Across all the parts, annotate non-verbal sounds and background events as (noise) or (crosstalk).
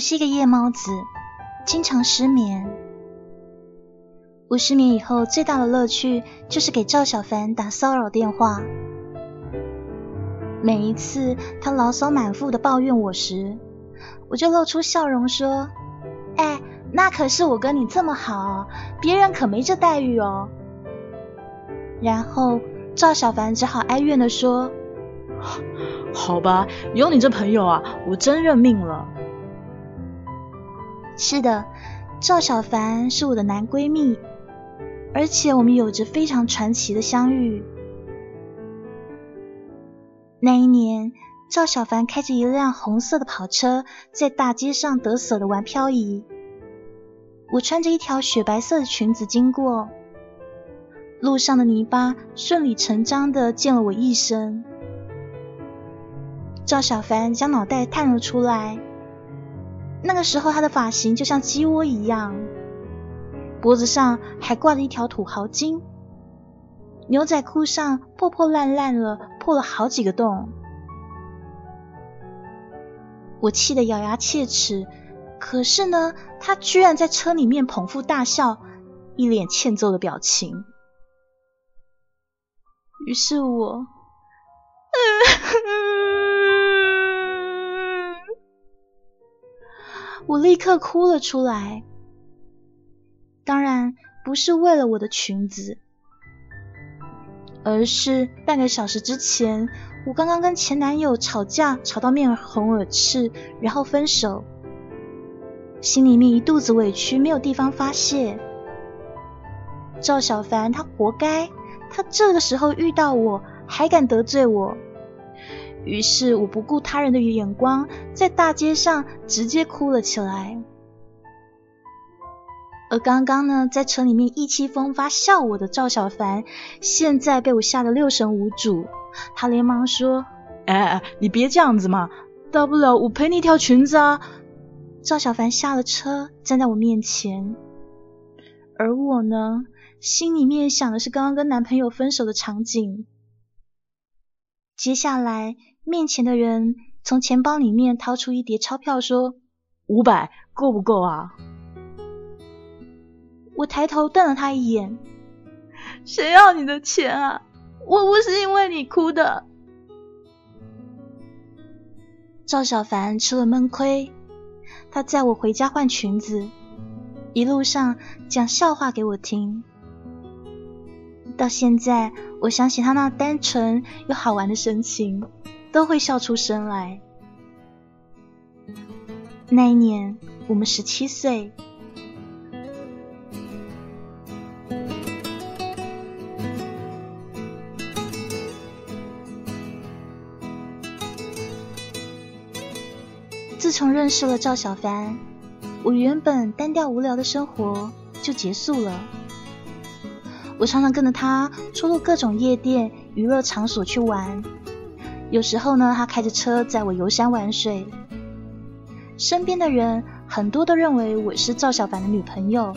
我是一个夜猫子，经常失眠。我失眠以后最大的乐趣就是给赵小凡打骚扰电话。每一次他牢骚满腹的抱怨我时，我就露出笑容说：“哎，那可是我跟你这么好，别人可没这待遇哦。”然后赵小凡只好哀怨的说：“好吧，有你这朋友啊，我真认命了。”是的，赵小凡是我的男闺蜜，而且我们有着非常传奇的相遇。那一年，赵小凡开着一辆红色的跑车，在大街上得瑟的玩漂移。我穿着一条雪白色的裙子经过，路上的泥巴顺理成章的溅了我一身。赵小凡将脑袋探了出来，那个时候他的发型就像鸡窝一样，脖子上还挂着一条土豪金。牛仔裤上破破烂烂了，破了好几个洞。我气得咬牙切齿，可是呢，他居然在车里面捧腹大笑，一脸欠揍的表情。于是我，(laughs) 我立刻哭了出来。当然不是为了我的裙子。而是半个小时之前，我刚刚跟前男友吵架，吵到面红耳赤，然后分手，心里面一肚子委屈，没有地方发泄。赵小凡他活该，他这个时候遇到我还敢得罪我，于是我不顾他人的眼光，在大街上直接哭了起来。而刚刚呢，在车里面意气风发笑我的赵小凡，现在被我吓得六神无主。他连忙说：“哎哎，你别这样子嘛，大不了我赔你一条裙子啊。”赵小凡下了车，站在我面前，而我呢，心里面想的是刚刚跟男朋友分手的场景。接下来，面前的人从钱包里面掏出一叠钞票，说：“五百够不够啊？”我抬头瞪了他一眼，谁要你的钱啊？我不是因为你哭的。赵小凡吃了闷亏，他载我回家换裙子，一路上讲笑话给我听。到现在，我想起他那单纯又好玩的神情，都会笑出声来。那一年，我们十七岁。自从认识了赵小凡，我原本单调无聊的生活就结束了。我常常跟着他出入各种夜店、娱乐场所去玩。有时候呢，他开着车载我游山玩水。身边的人很多都认为我是赵小凡的女朋友，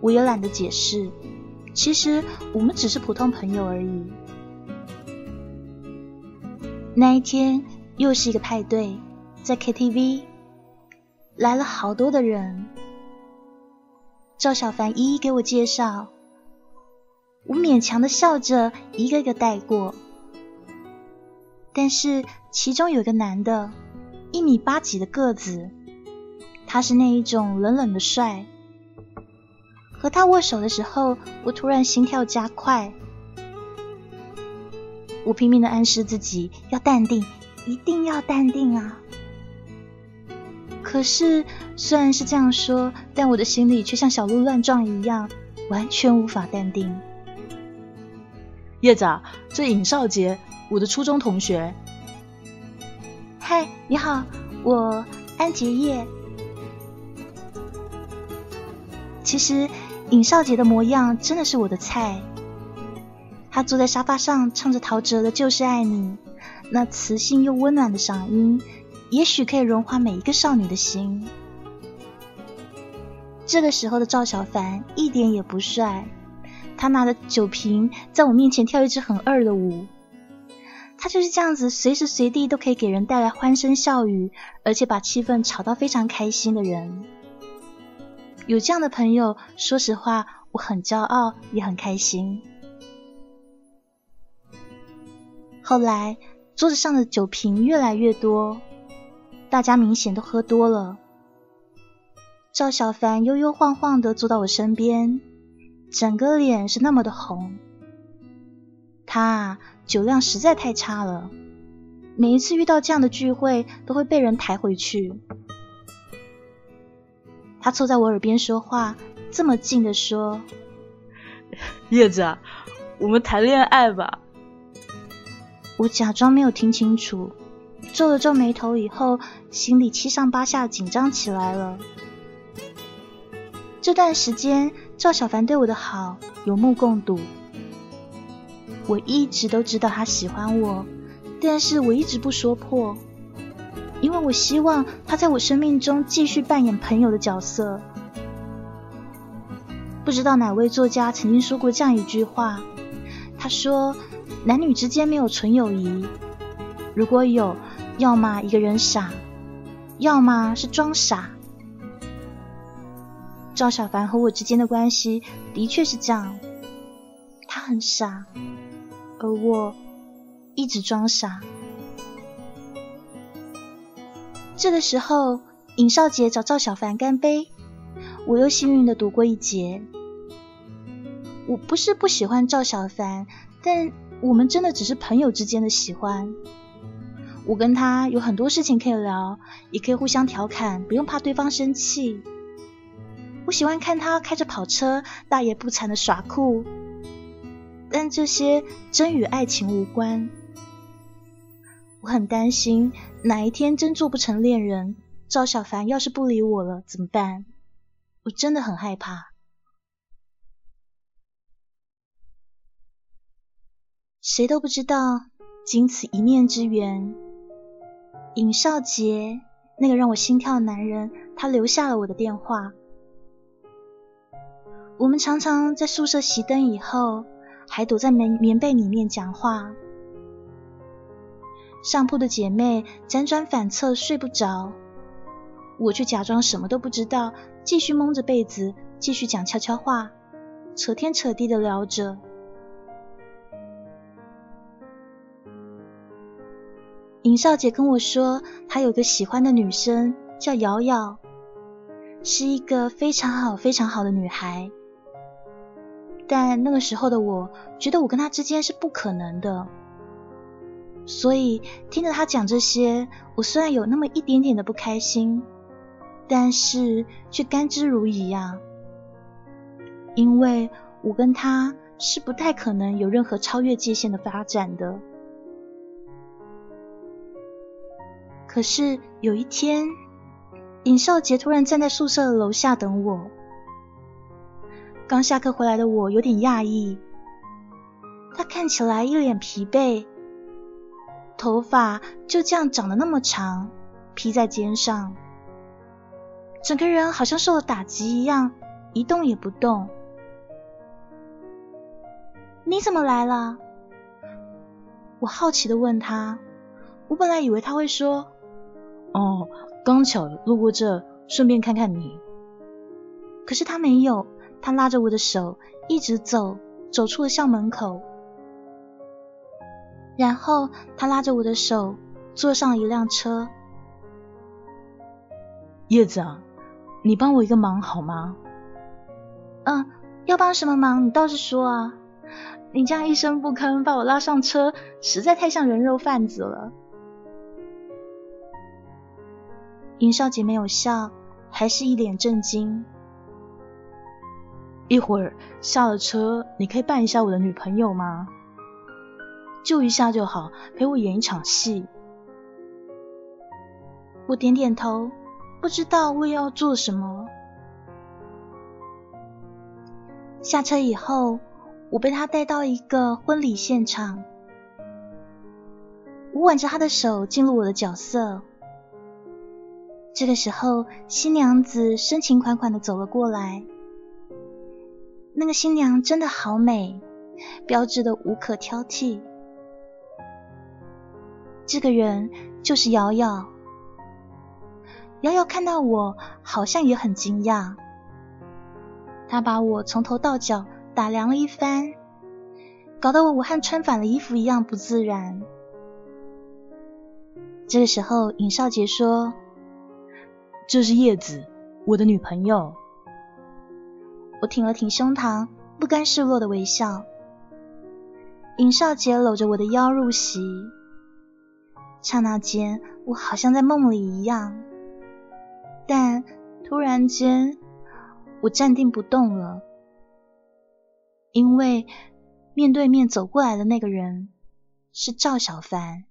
我也懒得解释。其实我们只是普通朋友而已。那一天又是一个派对。在 KTV 来了好多的人，赵小凡一一给我介绍，我勉强的笑着一个个带过。但是其中有一个男的，一米八几的个子，他是那一种冷冷的帅。和他握手的时候，我突然心跳加快，我拼命的暗示自己要淡定，一定要淡定啊！可是，虽然是这样说，但我的心里却像小鹿乱撞一样，完全无法淡定。叶子，这尹少杰，我的初中同学。嗨，你好，我安杰叶。其实，尹少杰的模样真的是我的菜。他坐在沙发上，唱着陶喆的《就是爱你》，那磁性又温暖的嗓音。也许可以融化每一个少女的心。这个时候的赵小凡一点也不帅，他拿着酒瓶在我面前跳一支很二的舞。他就是这样子，随时随地都可以给人带来欢声笑语，而且把气氛炒到非常开心的人。有这样的朋友，说实话，我很骄傲，也很开心。后来，桌子上的酒瓶越来越多，大家明显都喝多了。赵小凡悠悠晃晃的坐到我身边，整个脸是那么的红。他酒量实在太差了，每一次遇到这样的聚会，都会被人抬回去。他凑在我耳边说话，这么近的说：“叶子，啊，我们谈恋爱吧。”我假装没有听清楚，皱了皱眉头，以后心里七上八下，紧张起来了。这段时间，赵小凡对我的好有目共睹。我一直都知道他喜欢我，但是我一直不说破，因为我希望他在我生命中继续扮演朋友的角色。不知道哪位作家曾经说过这样一句话，他说：“男女之间没有纯友谊，如果有，要么一个人傻，要么是装傻。”赵小凡和我之间的关系的确是这样，他很傻，而我一直装傻。这个时候，尹少杰找赵小凡干杯，我又幸运的躲过一劫。我不是不喜欢赵小凡，但我们真的只是朋友之间的喜欢。我跟他有很多事情可以聊，也可以互相调侃，不用怕对方生气。我喜欢看他开着跑车，大言不惭的耍酷，但这些真与爱情无关。我很担心哪一天真做不成恋人，赵小凡要是不理我了怎么办？我真的很害怕。谁都不知道，仅此一面之缘，尹少杰那个让我心跳的男人，他留下了我的电话。我们常常在宿舍熄灯以后，还躲在棉棉被里面讲话。上铺的姐妹辗转反侧睡不着，我却假装什么都不知道，继续蒙着被子，继续讲悄悄话，扯天扯地的聊着。尹少姐跟我说，她有个喜欢的女生叫瑶瑶，是一个非常好、非常好的女孩。但那个时候的我，觉得我跟他之间是不可能的，所以听着他讲这些，我虽然有那么一点点的不开心，但是却甘之如饴呀，因为我跟他是不太可能有任何超越界限的发展的。可是有一天，尹少杰突然站在宿舍楼下等我。刚下课回来的我有点讶异，他看起来一脸疲惫，头发就这样长得那么长，披在肩上，整个人好像受了打击一样，一动也不动。你怎么来了？我好奇的问他。我本来以为他会说：“哦，刚巧路过这，顺便看看你。”可是他没有。他拉着我的手一直走，走出了校门口，然后他拉着我的手坐上了一辆车。叶子，啊，你帮我一个忙好吗？嗯，要帮什么忙你倒是说啊！你这样一声不吭把我拉上车，实在太像人肉贩子了。尹少杰没有笑，还是一脸震惊。一会儿下了车，你可以扮一下我的女朋友吗？就一下就好，陪我演一场戏。我点点头，不知道我要做什么。下车以后，我被他带到一个婚礼现场，我挽着他的手进入我的角色。这个时候，新娘子深情款款的走了过来。那个新娘真的好美，标志的无可挑剔。这个人就是瑶瑶。瑶瑶看到我，好像也很惊讶。她把我从头到脚打量了一番，搞得我武汉穿反了衣服一样不自然。这个时候，尹少杰说：“这是叶子，我的女朋友。”我挺了挺胸膛，不甘示弱的微笑。尹少杰搂着我的腰入席，刹那间，我好像在梦里一样。但突然间，我站定不动了，因为面对面走过来的那个人是赵小凡。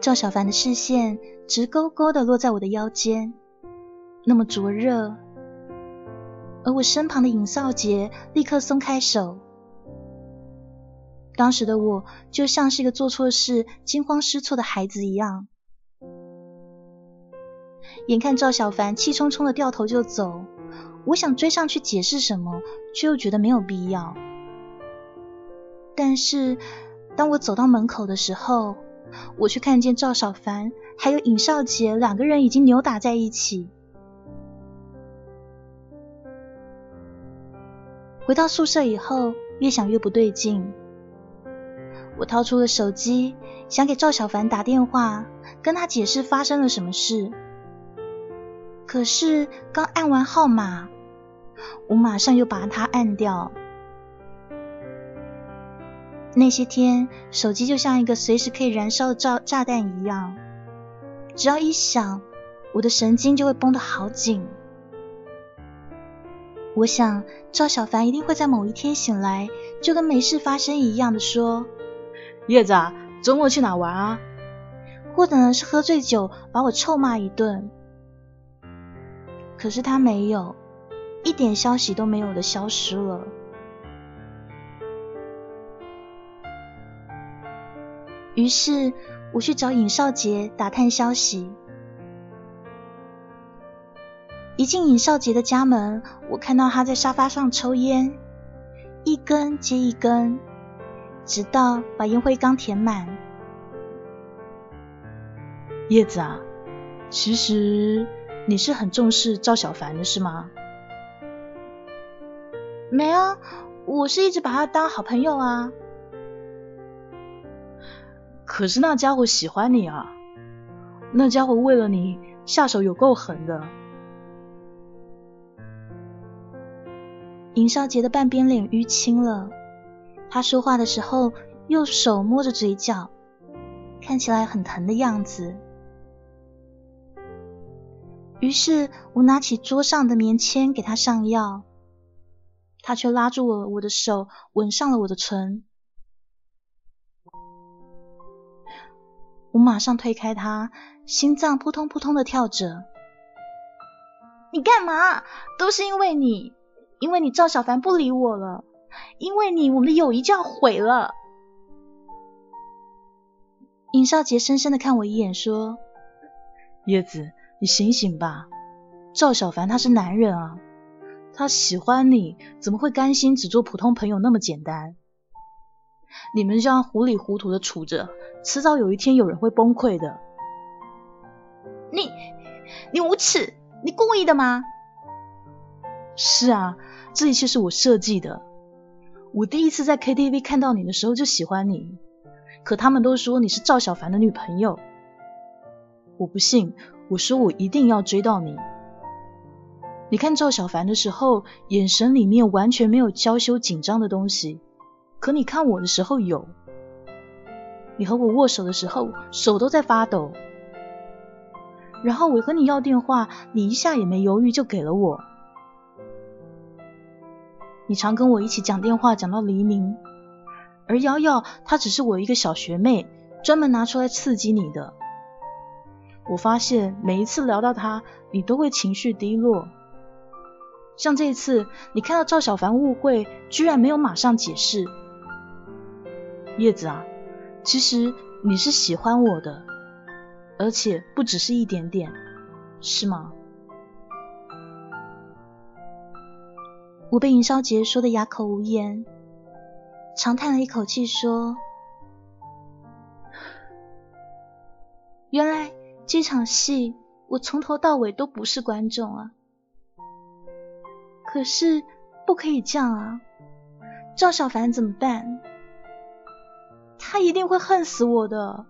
赵小凡的视线直勾勾的落在我的腰间，那么灼热，而我身旁的尹少杰立刻松开手。当时的我就像是一个做错事、惊慌失措的孩子一样，眼看赵小凡气冲冲的掉头就走，我想追上去解释什么，却又觉得没有必要。但是当我走到门口的时候，我却看见赵小凡还有尹少杰两个人已经扭打在一起。回到宿舍以后，越想越不对劲。我掏出了手机，想给赵小凡打电话，跟他解释发生了什么事。可是刚按完号码，我马上又把它按掉。那些天，手机就像一个随时可以燃烧的炸炸弹一样，只要一响，我的神经就会绷得好紧。我想赵小凡一定会在某一天醒来，就跟没事发生一样的说。叶子，啊，周末去哪玩啊？或者呢是喝醉酒把我臭骂一顿。可是他没有，一点消息都没有的消失了。于是我去找尹少杰打探消息。一进尹少杰的家门，我看到他在沙发上抽烟，一根接一根。直到把烟灰缸填满。叶子啊，其实你是很重视赵小凡的是吗？没啊，我是一直把他当好朋友啊。可是那家伙喜欢你啊，那家伙为了你下手有够狠的。尹少杰的半边脸淤青了。他说话的时候，用手摸着嘴角，看起来很疼的样子。于是我拿起桌上的棉签给他上药，他却拉住我我的手，吻上了我的唇。我马上推开他，心脏扑通扑通的跳着。你干嘛？都是因为你，因为你赵小凡不理我了。因为你，我们的友谊就要毁了。尹少杰深深的看我一眼，说：“叶子，你醒醒吧。赵小凡他是男人啊，他喜欢你，怎么会甘心只做普通朋友那么简单？你们这样糊里糊涂的处着，迟早有一天有人会崩溃的。”你，你无耻！你故意的吗？是啊，这一切是我设计的。我第一次在 KTV 看到你的时候就喜欢你，可他们都说你是赵小凡的女朋友。我不信，我说我一定要追到你。你看赵小凡的时候，眼神里面完全没有娇羞紧张的东西，可你看我的时候有。你和我握手的时候，手都在发抖。然后我和你要电话，你一下也没犹豫就给了我。你常跟我一起讲电话，讲到黎明。而瑶瑶，她只是我一个小学妹，专门拿出来刺激你的。我发现每一次聊到她，你都会情绪低落。像这次，你看到赵小凡误会，居然没有马上解释。叶子啊，其实你是喜欢我的，而且不只是一点点，是吗？我被尹少杰说的哑口无言，长叹了一口气说：“原来这场戏我从头到尾都不是观众啊！可是不可以这样啊！赵小凡怎么办？他一定会恨死我的！”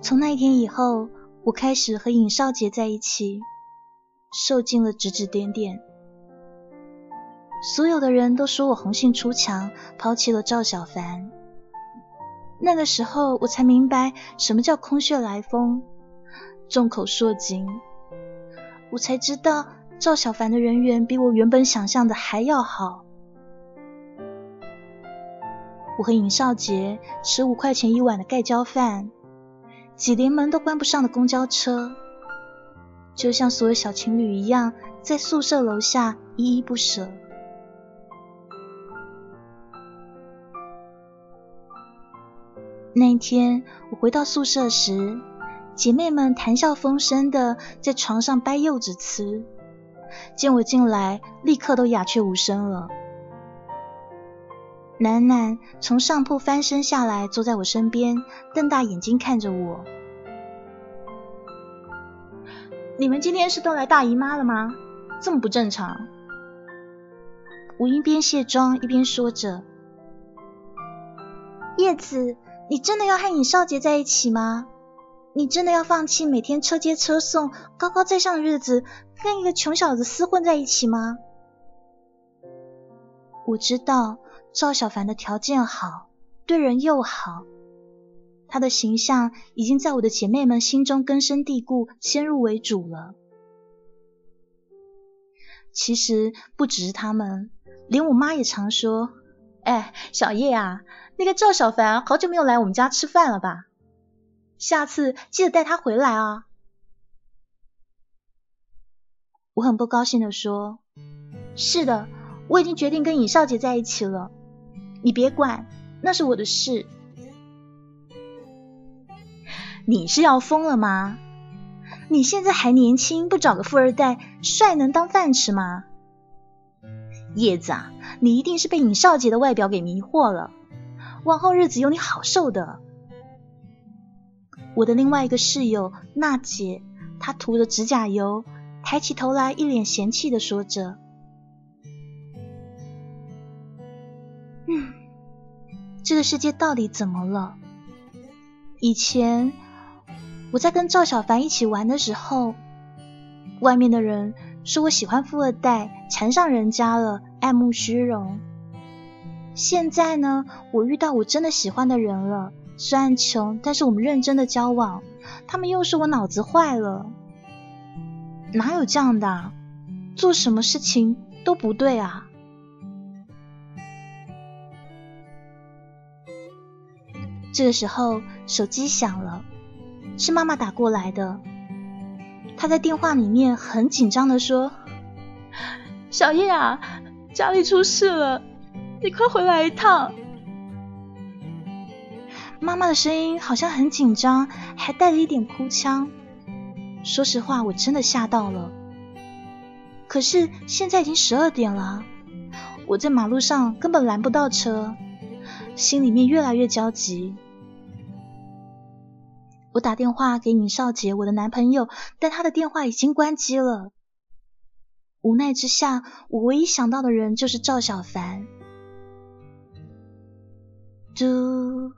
从那一天以后，我开始和尹少杰在一起，受尽了指指点点。所有的人都说我红杏出墙，抛弃了赵小凡。那个时候，我才明白什么叫空穴来风，众口铄金。我才知道赵小凡的人缘比我原本想象的还要好。我和尹少杰吃五块钱一碗的盖浇饭。挤连门都关不上的公交车，就像所有小情侣一样，在宿舍楼下依依不舍。那天我回到宿舍时，姐妹们谈笑风生的在床上掰柚子吃，见我进来，立刻都鸦雀无声了。楠楠从上铺翻身下来，坐在我身边，瞪大眼睛看着我。你们今天是都来大姨妈了吗？这么不正常。我一边卸妆一边说着：“叶子，你真的要和尹少杰在一起吗？你真的要放弃每天车接车送、高高在上的日子，跟一个穷小子厮混在一起吗？”我知道。赵小凡的条件好，对人又好，他的形象已经在我的姐妹们心中根深蒂固、先入为主了。其实不只是他们，连我妈也常说：“哎，小叶啊，那个赵小凡好久没有来我们家吃饭了吧？下次记得带他回来啊。”我很不高兴的说：“是的，我已经决定跟尹少杰在一起了。”你别管，那是我的事。你是要疯了吗？你现在还年轻，不找个富二代，帅能当饭吃吗？叶子啊，你一定是被尹少杰的外表给迷惑了，往后日子有你好受的。我的另外一个室友娜姐，她涂着指甲油，抬起头来，一脸嫌弃的说着。嗯这个世界到底怎么了？以前我在跟赵小凡一起玩的时候，外面的人说我喜欢富二代，缠上人家了，爱慕虚荣。现在呢，我遇到我真的喜欢的人了，虽然穷，但是我们认真的交往，他们又说我脑子坏了。哪有这样的？啊做什么事情都不对啊！这个时候，手机响了，是妈妈打过来的。她在电话里面很紧张的说：“ (gasps) 小叶啊，家里出事了，你快回来一趟。”妈妈的声音好像很紧张，还带了一点哭腔。说实话，我真的吓到了。可是现在已经十二点了，我在马路上根本拦不到车，心里面越来越焦急。我打电话给尹少杰，我的男朋友，但他的电话已经关机了。无奈之下，我唯一想到的人就是赵小凡。嘟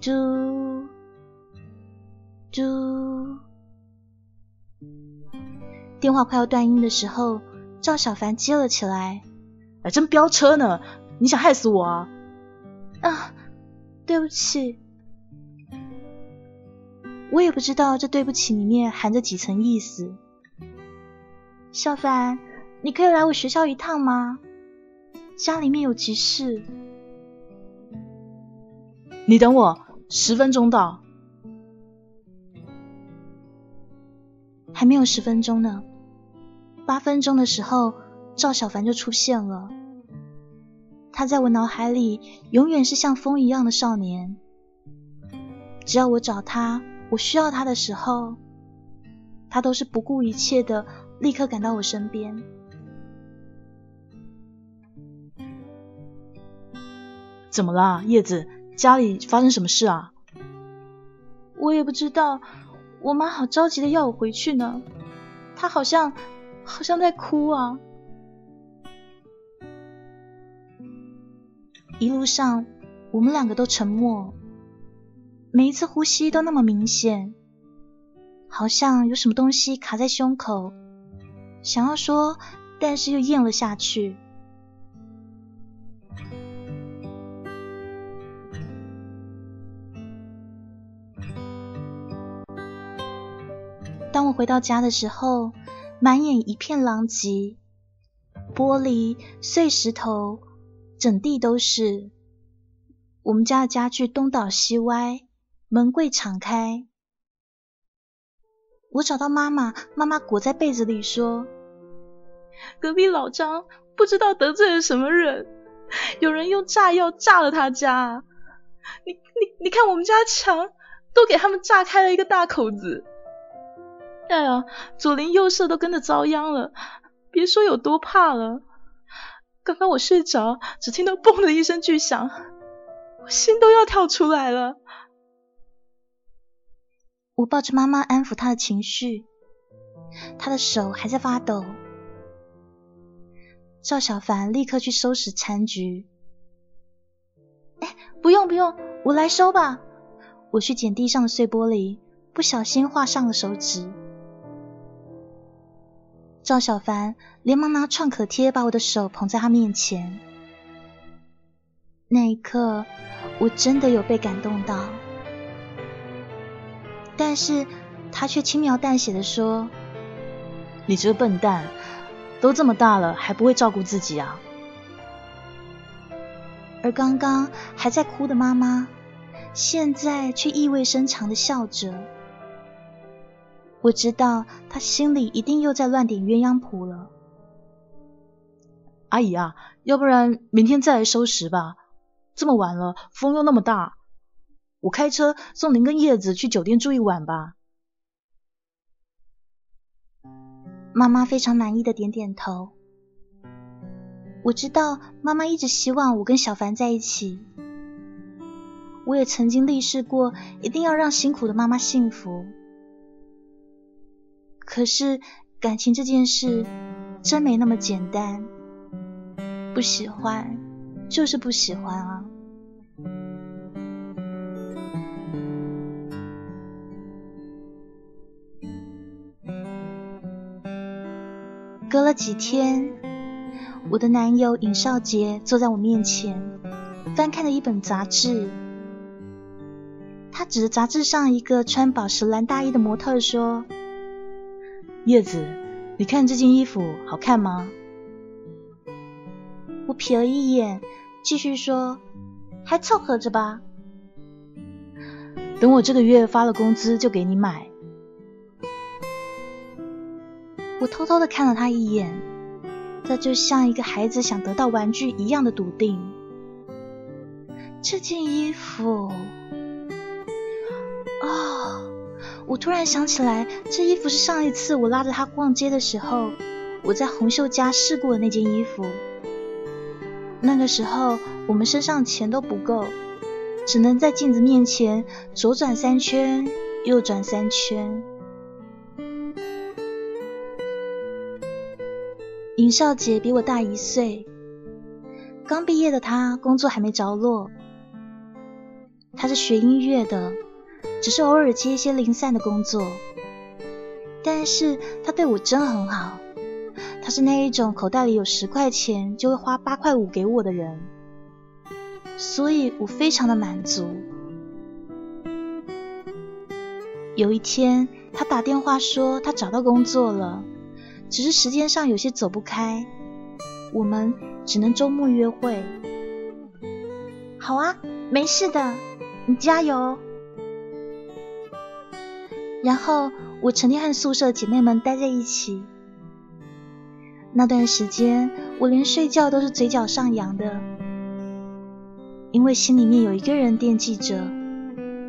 嘟嘟，电话快要断音的时候，赵小凡接了起来：“哎真飙车呢！你想害死我啊？”啊，对不起。我也不知道这对不起里面含着几层意思。小凡，你可以来我学校一趟吗？家里面有急事。你等我，十分钟到。还没有十分钟呢，八分钟的时候，赵小凡就出现了。他在我脑海里永远是像风一样的少年。只要我找他，我需要他的时候，他都是不顾一切的，立刻赶到我身边。怎么啦，叶子？家里发生什么事啊？我也不知道，我妈好着急的要我回去呢。她好像好像在哭啊。一路上，我们两个都沉默，每一次呼吸都那么明显，好像有什么东西卡在胸口，想要说，但是又咽了下去。当我回到家的时候，满眼一片狼藉，玻璃碎石头。整地都是，我们家的家具东倒西歪，门柜敞开。我找到妈妈，妈妈裹在被子里说：“隔壁老张不知道得罪了什么人，有人用炸药炸了他家。你你你看，我们家墙都给他们炸开了一个大口子。哎呀，左邻右舍都跟着遭殃了，别说有多怕了。”刚刚我睡着，只听到“嘣”的一声巨响，我心都要跳出来了。我抱着妈妈安抚她的情绪，她的手还在发抖。赵小凡立刻去收拾残局。哎，不用不用，我来收吧。我去捡地上的碎玻璃，不小心划伤了手指。赵小凡连忙拿创可贴把我的手捧在他面前，那一刻我真的有被感动到，但是他却轻描淡写的说：“你这个笨蛋，都这么大了还不会照顾自己啊！”而刚刚还在哭的妈妈，现在却意味深长的笑着。我知道他心里一定又在乱点鸳鸯谱了。阿姨啊，要不然明天再来收拾吧。这么晚了，风又那么大，我开车送您跟叶子去酒店住一晚吧。妈妈非常满意的点点头。我知道妈妈一直希望我跟小凡在一起。我也曾经立誓过，一定要让辛苦的妈妈幸福。可是感情这件事真没那么简单，不喜欢就是不喜欢啊。隔了几天，我的男友尹少杰坐在我面前，翻看了一本杂志，他指着杂志上一个穿宝石蓝大衣的模特说。叶子，你看这件衣服好看吗？我瞥了一眼，继续说，还凑合着吧。等我这个月发了工资就给你买。我偷偷的看了他一眼，这就像一个孩子想得到玩具一样的笃定。这件衣服。我突然想起来，这衣服是上一次我拉着他逛街的时候，我在红袖家试过的那件衣服。那个时候我们身上钱都不够，只能在镜子面前左转三圈，右转三圈。尹少杰比我大一岁，刚毕业的他工作还没着落，他是学音乐的。只是偶尔接一些零散的工作，但是他对我真的很好。他是那一种口袋里有十块钱就会花八块五给我的人，所以我非常的满足。有一天，他打电话说他找到工作了，只是时间上有些走不开，我们只能周末约会。好啊，没事的，你加油。然后我成天和宿舍姐妹们待在一起。那段时间，我连睡觉都是嘴角上扬的，因为心里面有一个人惦记着，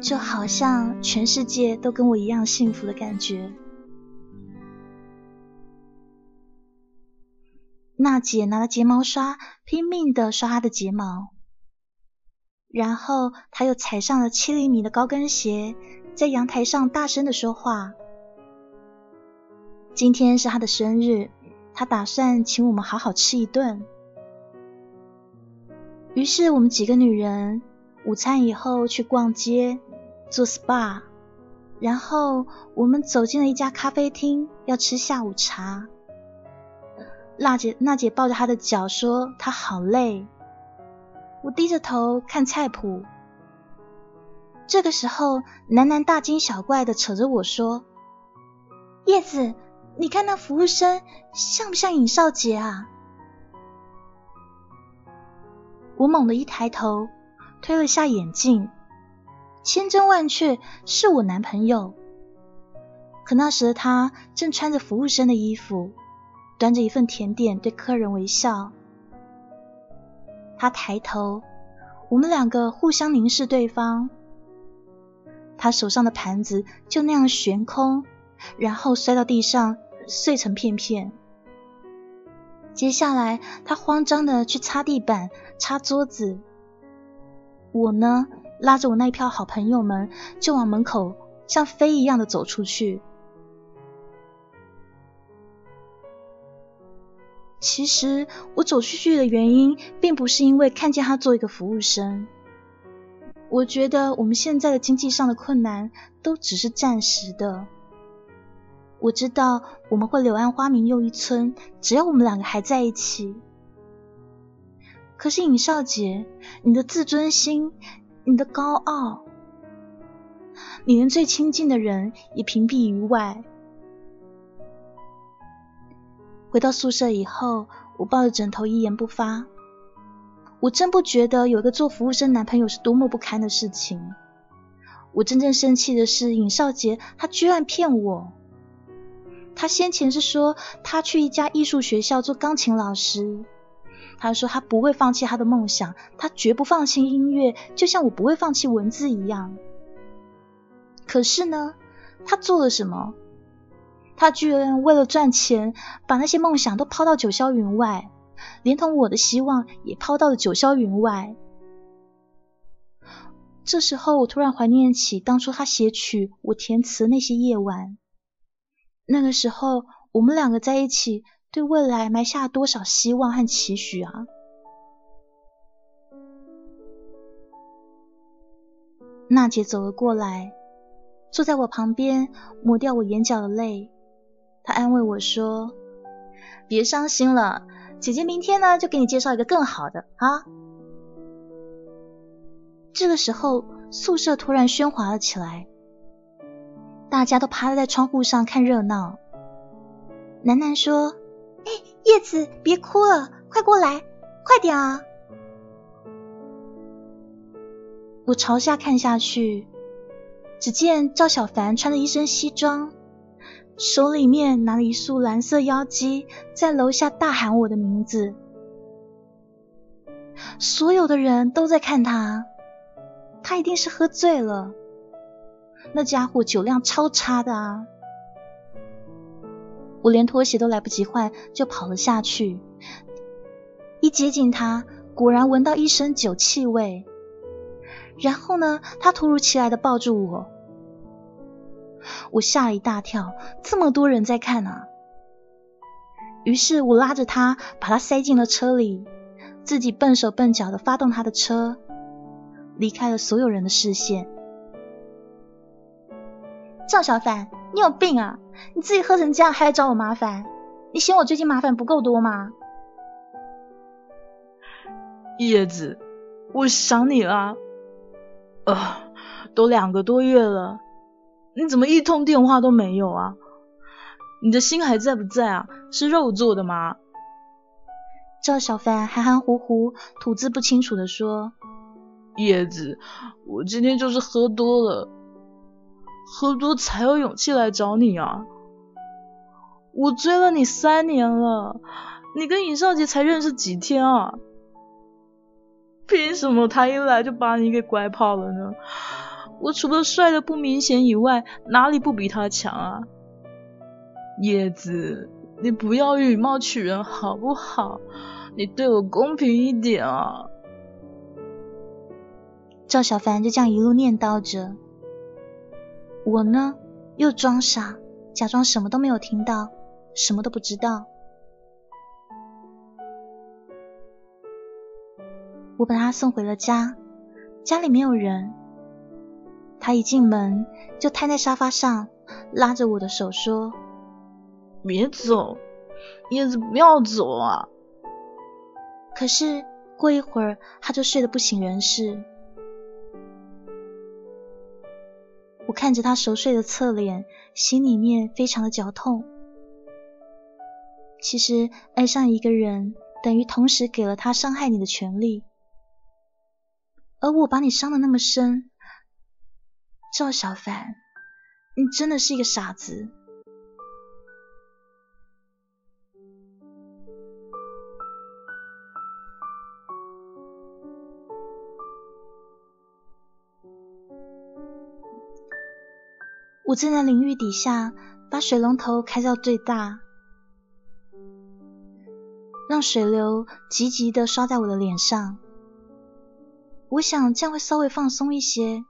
就好像全世界都跟我一样幸福的感觉。娜姐拿了睫毛刷，拼命的刷她的睫毛，然后她又踩上了七厘米的高跟鞋，在阳台上大声的说话。今天是他的生日，他打算请我们好好吃一顿。于是我们几个女人午餐以后去逛街做 SPA，然后我们走进了一家咖啡厅，要吃下午茶。娜姐，娜姐抱着她的脚说：“她好累。”我低着头看菜谱。这个时候，楠楠大惊小怪的扯着我说：“叶子，你看那服务生像不像尹少杰啊？”我猛地一抬头，推了下眼镜，千真万确是我男朋友。可那时的他正穿着服务生的衣服。端着一份甜点对客人微笑，他抬头，我们两个互相凝视对方。他手上的盘子就那样悬空，然后摔到地上，碎成片片。接下来，他慌张的去擦地板、擦桌子。我呢，拉着我那一票好朋友们，就往门口像飞一样的走出去。其实我走出去的原因，并不是因为看见他做一个服务生。我觉得我们现在的经济上的困难都只是暂时的。我知道我们会柳暗花明又一村，只要我们两个还在一起。可是尹少杰，你的自尊心，你的高傲，你连最亲近的人也屏蔽于外。回到宿舍以后，我抱着枕头一言不发。我真不觉得有一个做服务生男朋友是多么不堪的事情。我真正生气的是尹少杰，他居然骗我。他先前是说他去一家艺术学校做钢琴老师，他说他不会放弃他的梦想，他绝不放弃音乐，就像我不会放弃文字一样。可是呢，他做了什么？他居然为了赚钱，把那些梦想都抛到九霄云外，连同我的希望也抛到了九霄云外。这时候，我突然怀念起当初他写曲、我填词那些夜晚。那个时候，我们两个在一起，对未来埋下多少希望和期许啊！娜姐走了过来，坐在我旁边，抹掉我眼角的泪。她安慰我说：“别伤心了，姐姐明天呢就给你介绍一个更好的啊。”这个时候，宿舍突然喧哗了起来，大家都趴在窗户上看热闹。楠楠说：“哎，叶子，别哭了，快过来，快点啊！”我朝下看下去，只见赵小凡穿着一身西装。手里面拿了一束蓝色妖姬，在楼下大喊我的名字。所有的人都在看他，他一定是喝醉了。那家伙酒量超差的啊！我连拖鞋都来不及换，就跑了下去。一接近他，果然闻到一身酒气味。然后呢，他突如其来的抱住我。我吓了一大跳，这么多人在看啊！于是我拉着他，把他塞进了车里，自己笨手笨脚的发动他的车，离开了所有人的视线。赵小凡，你有病啊！你自己喝成这样还来找我麻烦，你嫌我最近麻烦不够多吗？叶子，我想你了，啊，都两个多月了。你怎么一通电话都没有啊？你的心还在不在啊？是肉做的吗？赵小凡含含糊糊、吐字不清楚的说：“叶子，我今天就是喝多了，喝多才有勇气来找你啊！我追了你三年了，你跟尹少杰才认识几天啊？凭什么他一来就把你给拐跑了呢？我除了帅的不明显以外，哪里不比他强啊？叶子，你不要以貌取人好不好？你对我公平一点啊！赵小凡就这样一路念叨着，我呢又装傻，假装什么都没有听到，什么都不知道。我把他送回了家，家里没有人。他一进门就瘫在沙发上，拉着我的手说：“别走，叶子不要走啊！”可是过一会儿，他就睡得不省人事。我看着他熟睡的侧脸，心里面非常的绞痛。其实爱上一个人，等于同时给了他伤害你的权利。而我把你伤的那么深，赵小凡，你真的是一个傻子。我站在淋浴底下，把水龙头开到最大，让水流急急的刷在我的脸上。我想这样会稍微放松一些，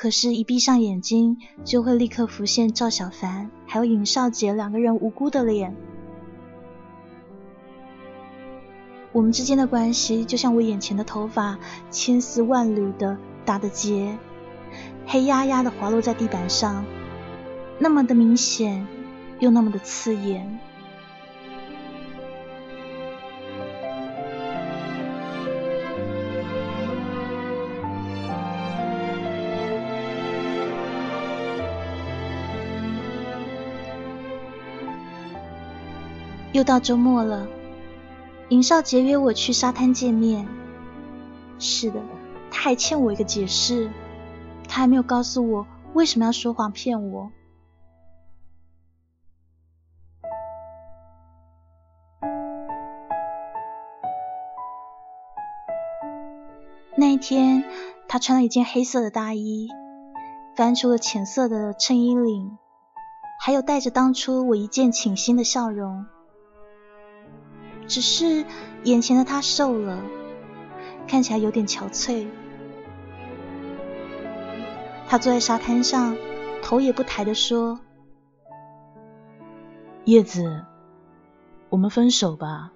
可是，一闭上眼睛，就会立刻浮现赵小凡还有尹少杰两个人无辜的脸。我们之间的关系，就像我眼前的头发，千丝万缕的打的结，黑压压的滑落在地板上，那么的明显，又那么的刺眼。又到周末了，尹少杰约我去沙滩见面。是的，他还欠我一个解释，他还没有告诉我为什么要说谎骗我。那一天，他穿了一件黑色的大衣，翻出了浅色的衬衣领，还有带着当初我一见倾心的笑容。只是眼前的他瘦了，看起来有点憔悴。他坐在沙滩上，头也不抬的说：“叶子，我们分手吧。”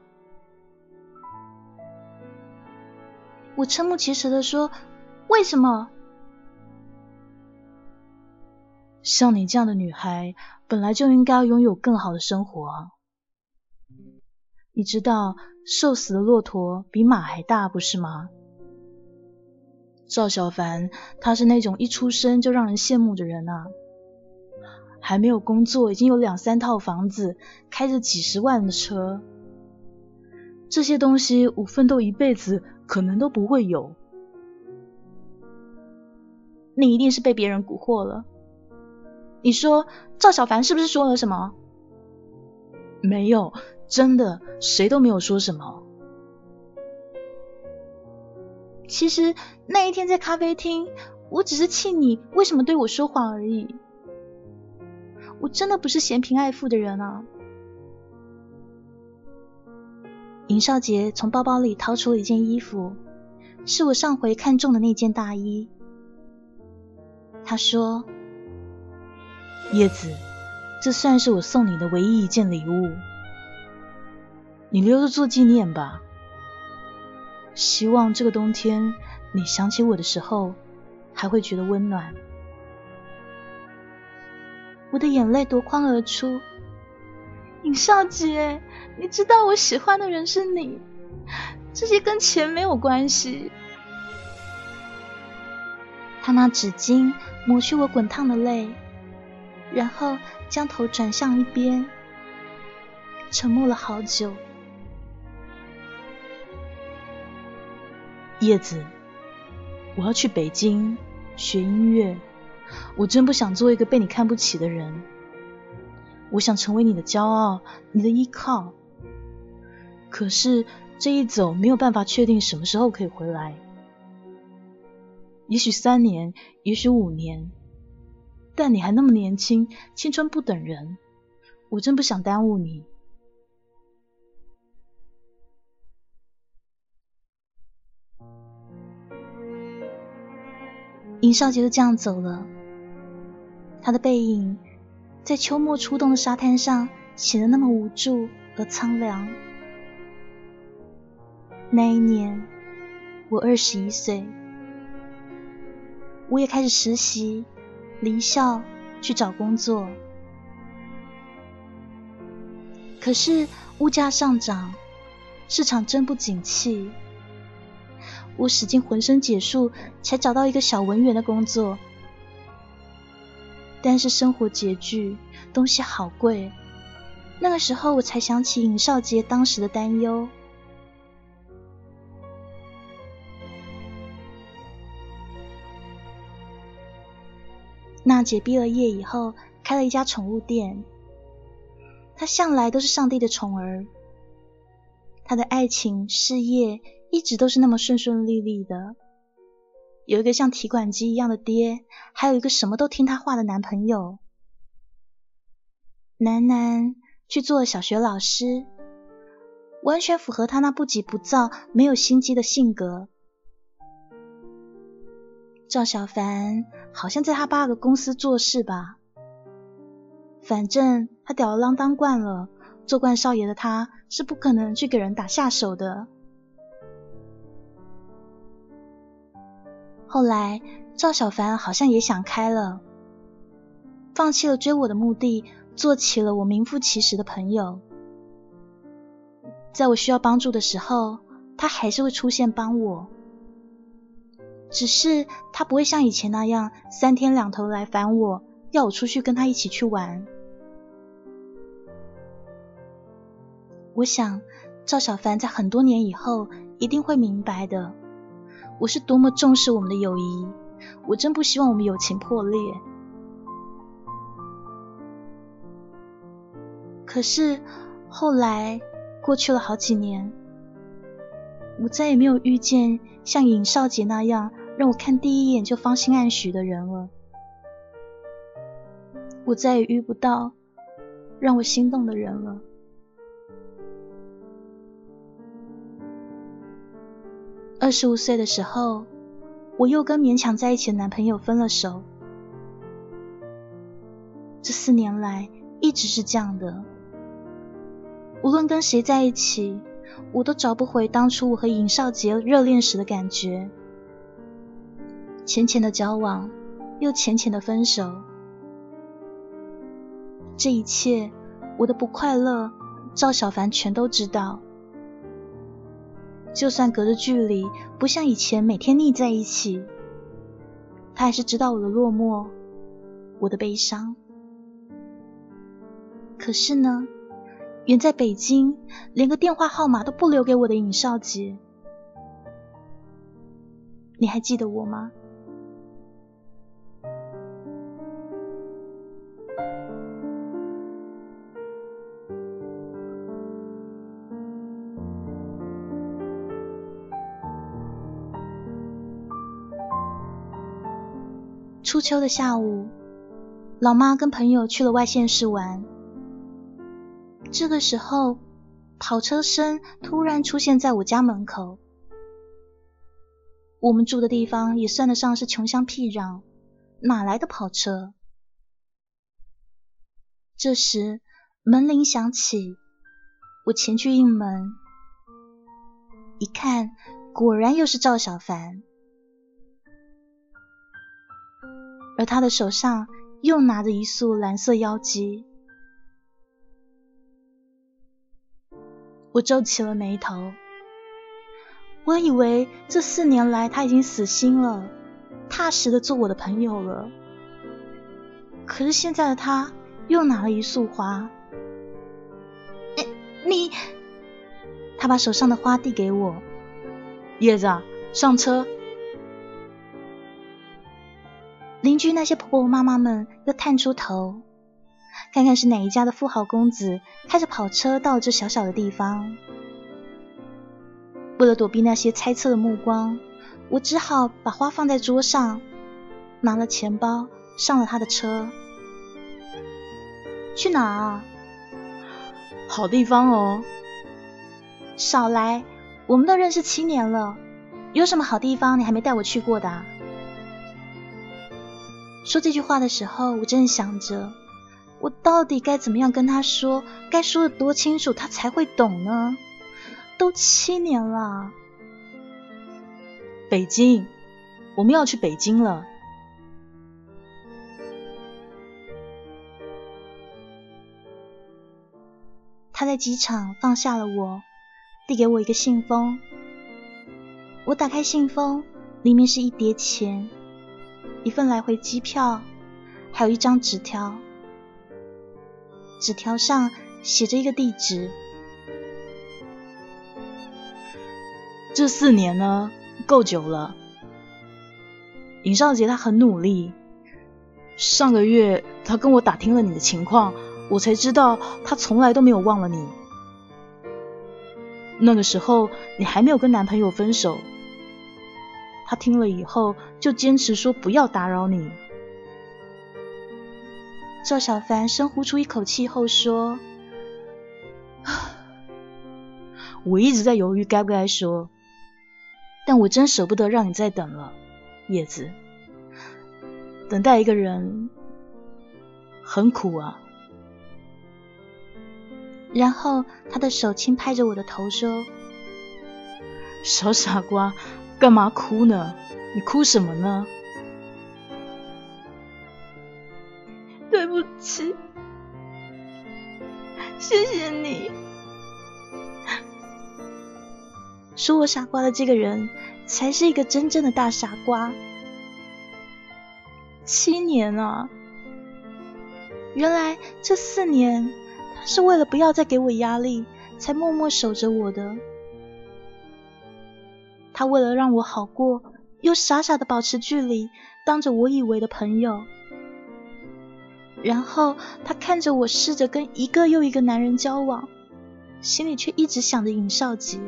我瞠目结舌的说：“为什么？像你这样的女孩，本来就应该拥有更好的生活。”你知道瘦死的骆驼比马还大，不是吗？赵小凡他是那种一出生就让人羡慕的人啊，还没有工作，已经有两三套房子，开着几十万的车，这些东西我奋斗一辈子可能都不会有。你一定是被别人蛊惑了。你说赵小凡是不是说了什么？没有。真的，谁都没有说什么。其实那一天在咖啡厅，我只是气你为什么对我说谎而已。我真的不是嫌贫爱富的人啊。尹少杰从包包里掏出了一件衣服，是我上回看中的那件大衣。他说：“叶子，这算是我送你的唯一一件礼物。”你留着做纪念吧。希望这个冬天你想起我的时候，还会觉得温暖。我的眼泪夺眶而出。尹少杰，你知道我喜欢的人是你，这些跟钱没有关系。他拿纸巾抹去我滚烫的泪，然后将头转向一边，沉默了好久。叶子，我要去北京学音乐。我真不想做一个被你看不起的人。我想成为你的骄傲，你的依靠。可是这一走没有办法确定什么时候可以回来，也许三年，也许五年，但你还那么年轻，青春不等人，我真不想耽误你。尹少杰就这样走了，他的背影在秋末初冬的沙滩上显得那么无助而苍凉。那一年，我二十一岁，我也开始实习，离校去找工作。可是物价上涨，市场真不景气。我使尽浑身解数，才找到一个小文员的工作。但是生活拮据，东西好贵。那个时候，我才想起尹少杰当时的担忧。娜姐毕了业以后，开了一家宠物店。她向来都是上帝的宠儿，她的爱情事业。一直都是那么顺顺利利的，有一个像提款机一样的爹，还有一个什么都听他话的男朋友。楠楠去做了小学老师，完全符合他那不急不躁、没有心机的性格。赵小凡好像在他爸的公司做事吧，反正他吊儿郎当惯了，做惯少爷的他是不可能去给人打下手的。后来，赵小凡好像也想开了，放弃了追我的目的，做起了我名副其实的朋友。在我需要帮助的时候，他还是会出现帮我，只是他不会像以前那样三天两头来烦我，要我出去跟他一起去玩。我想，赵小凡在很多年以后一定会明白的。我是多么重视我们的友谊，我真不希望我们友情破裂。可是后来过去了好几年，我再也没有遇见像尹少杰那样让我看第一眼就芳心暗许的人了。我再也遇不到让我心动的人了。二十五岁的时候，我又跟勉强在一起的男朋友分了手。这四年来一直是这样的，无论跟谁在一起，我都找不回当初我和尹少杰热恋时的感觉。浅浅的交往，又浅浅的分手，这一切，我的不快乐，赵小凡全都知道。就算隔着距离，不像以前每天腻在一起，他还是知道我的落寞，我的悲伤。可是呢，远在北京，连个电话号码都不留给我的尹少杰，你还记得我吗？秋的下午，老妈跟朋友去了外县市玩。这个时候，跑车声突然出现在我家门口。我们住的地方也算得上是穷乡僻壤，哪来的跑车？这时门铃响起，我前去应门，一看，果然又是赵小凡。而他的手上又拿着一束蓝色妖姬，我皱起了眉头。我以为这四年来他已经死心了，踏实的做我的朋友了。可是现在的他又拿了一束花。你，他把手上的花递给我，叶子，上车。邻居那些婆婆妈妈们又探出头，看看是哪一家的富豪公子开着跑车到了这小小的地方。为了躲避那些猜测的目光，我只好把花放在桌上，拿了钱包，上了他的车。去哪啊？好地方哦。少来，我们都认识七年了，有什么好地方你还没带我去过的？说这句话的时候，我正想着，我到底该怎么样跟他说，该说的多清楚，他才会懂呢？都七年了，北京，我们要去北京了。他在机场放下了我，递给我一个信封。我打开信封，里面是一叠钱，一份来回机票，还有一张纸条。纸条上写着一个地址。这四年呢，够久了。尹少杰他很努力，上个月他跟我打听了你的情况。我才知道，他从来都没有忘了你。那个时候，你还没有跟男朋友分手。他听了以后，就坚持说不要打扰你。赵小凡深呼出一口气后说：“我一直在犹豫该不该说，但我真舍不得让你再等了，叶子。等待一个人很苦啊。”然后他的手轻拍着我的头说：“小傻瓜，干嘛哭呢？你哭什么呢？”对不起，谢谢你。说我傻瓜的这个人，才是一个真正的大傻瓜。七年啊，原来这四年。他是为了不要再给我压力，才默默守着我的。他为了让我好过，又傻傻的保持距离，当着我以为的朋友。然后他看着我试着跟一个又一个男人交往，心里却一直想着尹少杰。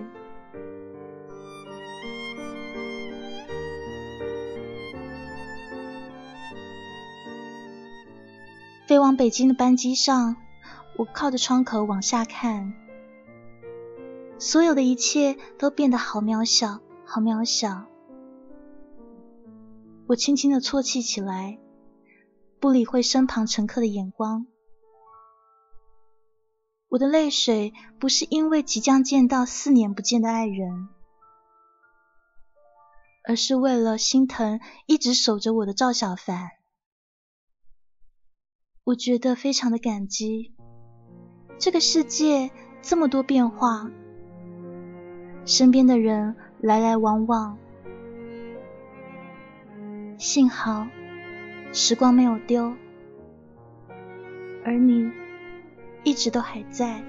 飞往北京的班机上。我靠着窗口往下看，所有的一切都变得好渺小，好渺小。我轻轻的啜泣起来，不理会身旁乘客的眼光。我的泪水不是因为即将见到四年不见的爱人，而是为了心疼一直守着我的赵小凡。我觉得非常的感激。这个世界这么多变化，身边的人来来往往，幸好时光没有丢，而你一直都还在。